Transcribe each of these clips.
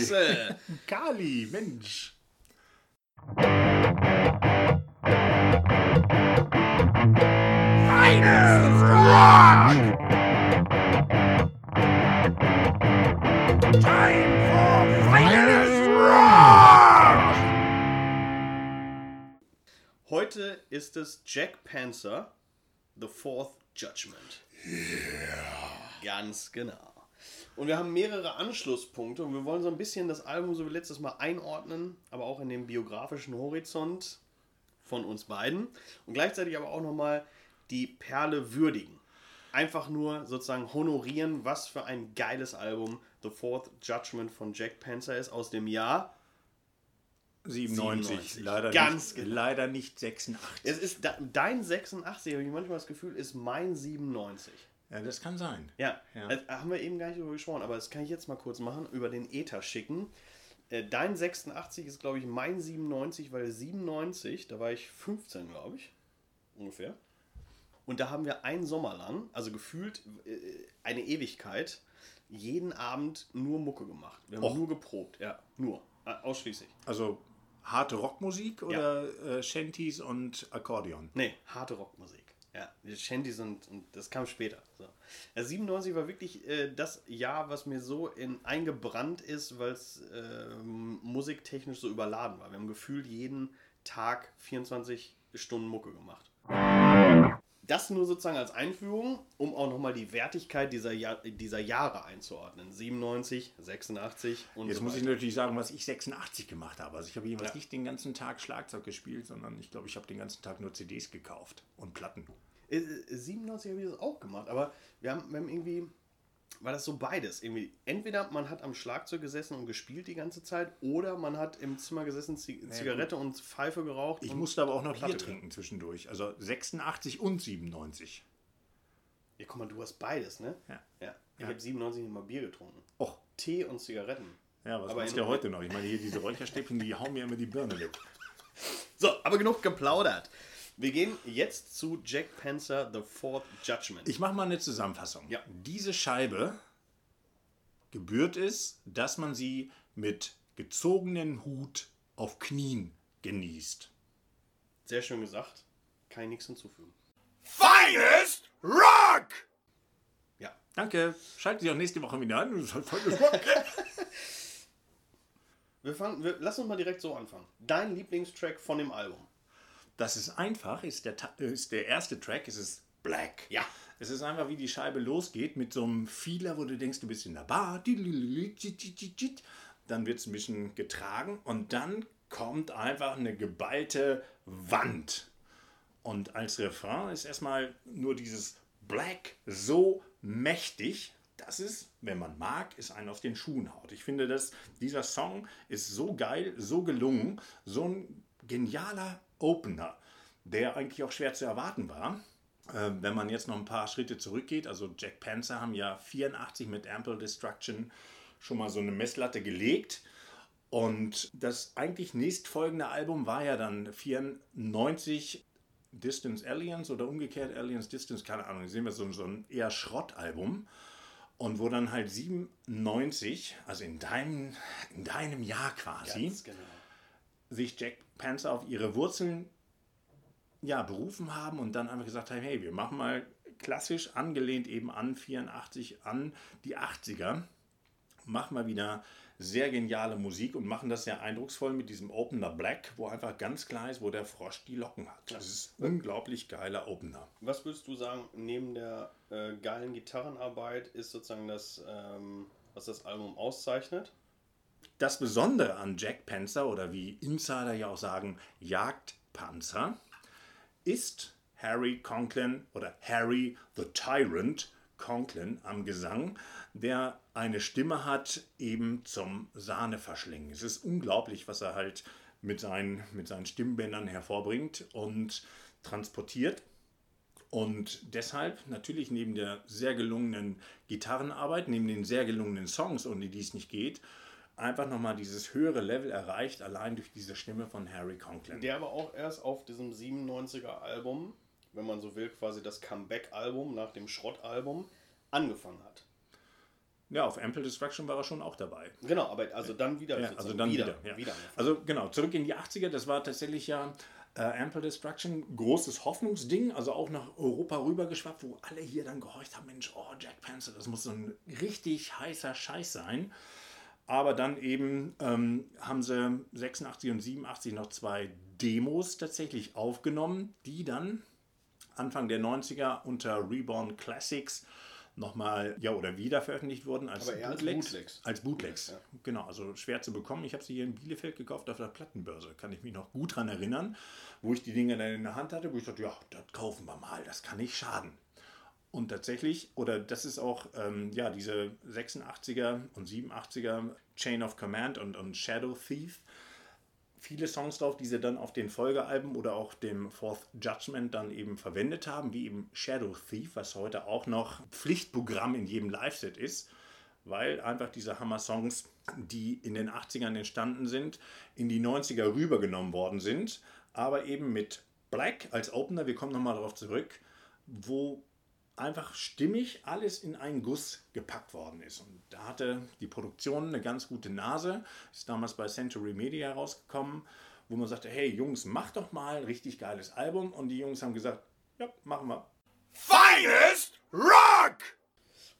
Axel. Kali, Mensch. Finest Rock! Time for Finest Rock! Heute ist es Jack Panzer, The Fourth Judgment. Ganz genau. Und wir haben mehrere Anschlusspunkte und wir wollen so ein bisschen das Album so wie letztes Mal einordnen, aber auch in den biografischen Horizont von uns beiden und gleichzeitig aber auch nochmal die Perle würdigen. Einfach nur sozusagen honorieren, was für ein geiles Album The Fourth Judgment von Jack Panzer ist aus dem Jahr 97. 97. Leider, Ganz nicht, genau. leider nicht 86. Es ist dein 86, habe ich manchmal das Gefühl, ist mein 97. Ja, das kann sein. Ja, Ja. äh, haben wir eben gar nicht darüber gesprochen, aber das kann ich jetzt mal kurz machen, über den Ether schicken. Äh, dein 86 ist, glaube ich, mein 97, weil 97, da war ich 15, glaube ich, ungefähr. Und da haben wir einen Sommer lang, also gefühlt äh, eine Ewigkeit, jeden Abend nur Mucke gemacht. Wir haben Och. nur geprobt, ja, nur, ausschließlich. Also harte Rockmusik oder äh, Shanties und Akkordeon? Nee, harte Rockmusik. Ja, Shanties und, und das kam später. So. Ja, 97 war wirklich äh, das Jahr, was mir so in, eingebrannt ist, weil es äh, musiktechnisch so überladen war. Wir haben gefühlt jeden Tag 24 Stunden Mucke gemacht. Das nur sozusagen als Einführung, um auch nochmal die Wertigkeit dieser, Jahr, dieser Jahre einzuordnen. 97, 86 und Jetzt so muss ich natürlich sagen, was ich 86 gemacht habe. Also ich habe jeweils Ja. nicht den ganzen Tag Schlagzeug gespielt, sondern ich glaube, ich habe den ganzen Tag nur CDs gekauft und Platten. Äh, äh, 97 habe ich das auch gemacht, aber wir haben, wir haben irgendwie, war das so beides. Irgendwie, entweder man hat am Schlagzeug gesessen und gespielt die ganze Zeit, oder man hat im Zimmer gesessen, Zi Zigarette und Pfeife geraucht. Ich musste aber auch noch Bier trinken zwischendurch. Also 86 und 97. Ja, guck mal, du hast beides, ne? Ja. ja. Ich Ja. habe 97 immer Bier getrunken. Och, Tee und Zigaretten. ja, was Aber machst du ja heute noch? Ich meine, hier diese Räucherstäbchen, die hauen mir immer die Birne weg. So, aber genug geplaudert. Wir gehen jetzt zu Jack Panzer, The Fourth Judgment. Ich mache mal eine Zusammenfassung. Ja. Diese Scheibe gebührt es, dass man sie mit gezogenen Hut auf Knien genießt. Sehr schön gesagt. Kann ich nichts hinzufügen. Finest Rock! Ja. Danke. Schaltet Sie auch nächste Woche wieder an. Halt Wir fangen, wir, lass uns mal direkt so anfangen. Dein Lieblingstrack von dem Album. Das ist einfach, ist der, ist der erste Track, es ist Black. Ja. Es ist einfach, wie die Scheibe losgeht mit so einem Feeler, wo du denkst, du bist in der Bar. Dann wird es ein bisschen getragen und dann kommt einfach eine geballte Wand. Und als Refrain ist erstmal nur dieses Black so mächtig, dass es, wenn man mag, es einen auf den Schuhen haut. Ich finde, dass dieser Song ist so geil, so gelungen, so ein genialer Opener, der eigentlich auch schwer zu erwarten war. Äh, wenn man jetzt noch ein paar Schritte zurückgeht, also Jack Panzer haben ja 84 mit Ample Destruction schon mal so eine Messlatte gelegt. Und das eigentlich nächstfolgende Album war ja dann 94 Distance Aliens oder umgekehrt Aliens Distance, keine Ahnung, sehen wir so, so ein eher Schrottalbum. Und wo dann halt 97, also in deinem, in deinem Jahr quasi, genau. Sich Jack Panzer auf ihre Wurzeln ja, berufen haben und dann einfach gesagt haben, hey, wir machen mal klassisch angelehnt eben an 84, an die 80er, machen mal wieder sehr geniale Musik und machen das sehr eindrucksvoll mit diesem Opener Black, wo einfach ganz klar ist, wo der Frosch die Locken hat. Das ist ein unglaublich geiler Opener. Was würdest du sagen, neben der äh, geilen Gitarrenarbeit ist sozusagen das, ähm, was das Album auszeichnet? Das Besondere an Jack Panzer oder wie Insider ja auch sagen, Jagdpanzer, ist Harry Conklin oder Harry the Tyrant Conklin am Gesang, der eine Stimme hat eben zum Sahneverschlingen. Es ist unglaublich, was er halt mit seinen, mit seinen Stimmbändern hervorbringt und transportiert. Und deshalb natürlich neben der sehr gelungenen Gitarrenarbeit, neben den sehr gelungenen Songs, ohne die es nicht geht, einfach nochmal dieses höhere Level erreicht, allein durch diese Stimme von Harry Conklin. Der aber auch erst auf diesem 97er Album, wenn man so will, quasi das Comeback-Album nach dem Schrottalbum angefangen hat. Ja, auf Ample Destruction war er schon auch dabei. Genau, aber also dann wieder. Ja, also dann wieder. ja. Also genau, zurück in die 80er, das war tatsächlich ja äh, Ample Destruction, großes Hoffnungsding, also auch nach Europa rübergeschwappt, wo alle hier dann gehorcht haben, Mensch, oh, Jack Panzer, das muss so ein richtig heißer Scheiß sein. Aber dann eben ähm, haben sie 86 und 87 noch zwei Demos tatsächlich aufgenommen, die dann Anfang der 90er unter Reborn Classics nochmal, ja, oder wieder veröffentlicht wurden als Aber eher als Bootlegs. Bootlegs. Als Bootlegs, Ja. genau. Also schwer zu bekommen. Ich habe sie hier in Bielefeld gekauft auf der Plattenbörse. Kann ich mich noch gut dran erinnern, wo ich die Dinge dann in der Hand hatte, wo ich dachte, ja, das kaufen wir mal, das kann nicht schaden. Und tatsächlich, oder das ist auch, ähm, ja, diese 86er und 87er Chain of Command und, und Shadow Thief, viele Songs drauf, die sie dann auf den Folgealben oder auch dem Fourth Judgment dann eben verwendet haben, wie eben Shadow Thief, was heute auch noch Pflichtprogramm in jedem Live-Set ist, weil einfach diese Hammer-Songs, die in den 80ern entstanden sind, in die 90er rübergenommen worden sind, aber eben mit Black als Opener, wir kommen nochmal darauf zurück, wo einfach stimmig alles in einen Guss gepackt worden ist. Und da hatte die Produktion eine ganz gute Nase, ist damals bei Century Media rausgekommen, wo man sagte, hey Jungs, macht doch mal ein richtig geiles Album. Und die Jungs haben gesagt, ja, machen wir. Finest Rock!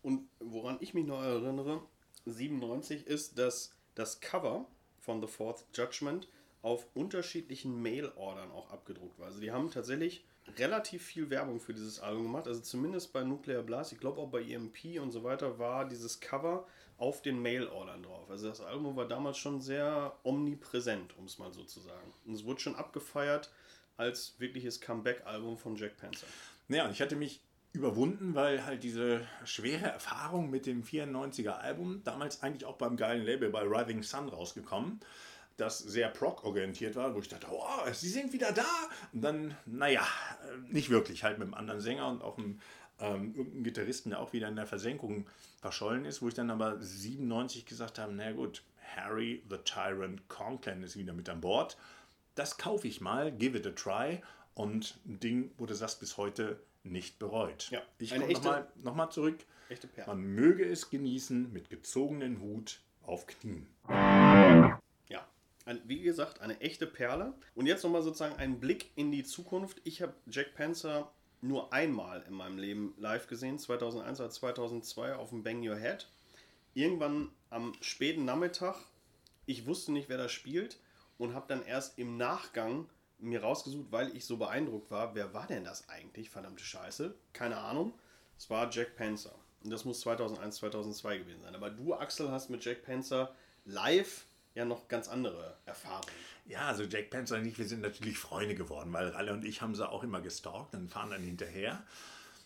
Und woran ich mich noch erinnere, 97 ist, dass das Cover von The Fourth Judgment auf unterschiedlichen Mail-Ordern auch abgedruckt war. Also die haben tatsächlich relativ viel Werbung für dieses Album gemacht. Also zumindest bei Nuclear Blast, ich glaube auch bei EMP und so weiter, war dieses Cover auf den Mail-Ordern drauf. Also das Album war damals schon sehr omnipräsent, um es mal so zu sagen. Und es wurde schon abgefeiert als wirkliches Comeback-Album von Jack Panzer. Ja, und ich hatte mich überwunden, weil halt diese schwere Erfahrung mit dem 94er Album, damals eigentlich auch beim geilen Label bei Rising Sun rausgekommen, das sehr prog-orientiert war, wo ich dachte, oh, sie sind wieder da. Und dann, naja, äh, nicht wirklich, halt mit einem anderen Sänger und auch einem ähm, irgendeinem Gitarristen, der auch wieder in der Versenkung verschollen ist, wo ich dann aber 97 gesagt habe, na gut, Harry the Tyrant Conklin ist wieder mit an Bord. Das kaufe ich mal, give it a try. Und ein Ding, wo du sagst, bis heute nicht bereut. Ja, ich komme nochmal noch mal zurück. Echte Perle. Man möge es genießen mit gezogenen Hut auf Knien. Ein, wie gesagt, eine echte Perle. Und jetzt nochmal sozusagen ein Blick in die Zukunft. Ich habe Jack Panzer nur einmal in meinem Leben live gesehen, 2001 oder 2002 auf dem Bang Your Head. Irgendwann am späten Nachmittag. Ich wusste nicht, wer da spielt und habe dann erst im Nachgang mir rausgesucht, weil ich so beeindruckt war, wer war denn das eigentlich? Verdammte Scheiße. Keine Ahnung. Es war Jack Panzer. Und das muss 2001, 2002 gewesen sein. Aber du, Axel, hast mit Jack Panzer live ja noch ganz andere Erfahrungen. Ja, also Jack Panzer und ich, wir sind natürlich Freunde geworden, weil Ralle und ich haben sie auch immer gestalkt und fahren dann hinterher.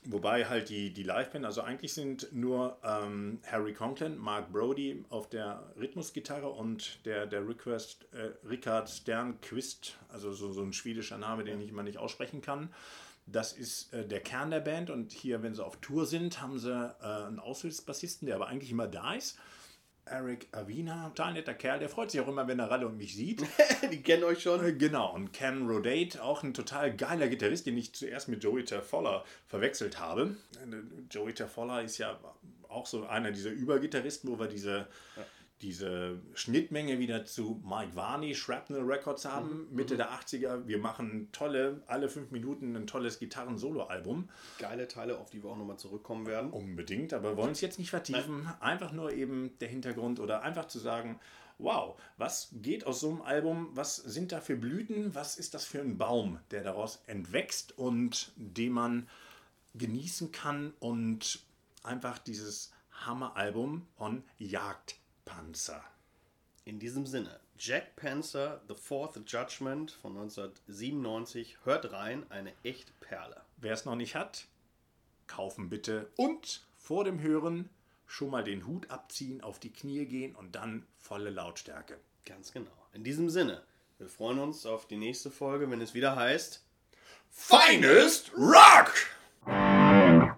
Wobei halt die, die Liveband, also eigentlich sind nur ähm, Harry Conklin, Mark Brody auf der Rhythmusgitarre und der, der Request, äh, Rickard Sternquist, also so, so ein schwedischer Name, den ich immer nicht aussprechen kann. Das ist äh, der Kern der Band und hier, wenn sie auf Tour sind, haben sie äh, einen Aushilfsbassisten, der aber eigentlich immer da ist. Eric Avina, total netter Kerl, der freut sich auch immer, wenn er Ralle und mich sieht. Die kennen euch schon. Äh, Genau, und Ken Rodate, auch ein total geiler Gitarrist, den ich zuerst mit Joey Terfoller verwechselt habe. Äh, Joey Terfoller ist ja auch so einer dieser Übergitarristen, wo wir diese, diese Schnittmenge wieder zu Mike Varney, Shrapnel Records haben, Mitte der 80er. Wir machen tolle, alle fünf Minuten ein tolles Gitarren-Solo-Album. Geile Teile, auf die wir auch nochmal zurückkommen werden. Unbedingt, aber wollen es jetzt nicht vertiefen. Einfach nur eben der Hintergrund oder einfach zu sagen, wow, was geht aus so einem Album? Was sind da für Blüten? Was ist das für ein Baum, der daraus entwächst und den man genießen kann und einfach dieses Hammeralbum von Jagdpanzer. In diesem Sinne, Jack Panzer, The Fourth Judgment von 1997. Hört rein, eine echte Perle. Wer es noch nicht hat, kaufen bitte und vor dem Hören schon mal den Hut abziehen, auf die Knie gehen und dann volle Lautstärke. Ganz genau. In diesem Sinne, wir freuen uns auf die nächste Folge, wenn es wieder heißt. Finest Rock!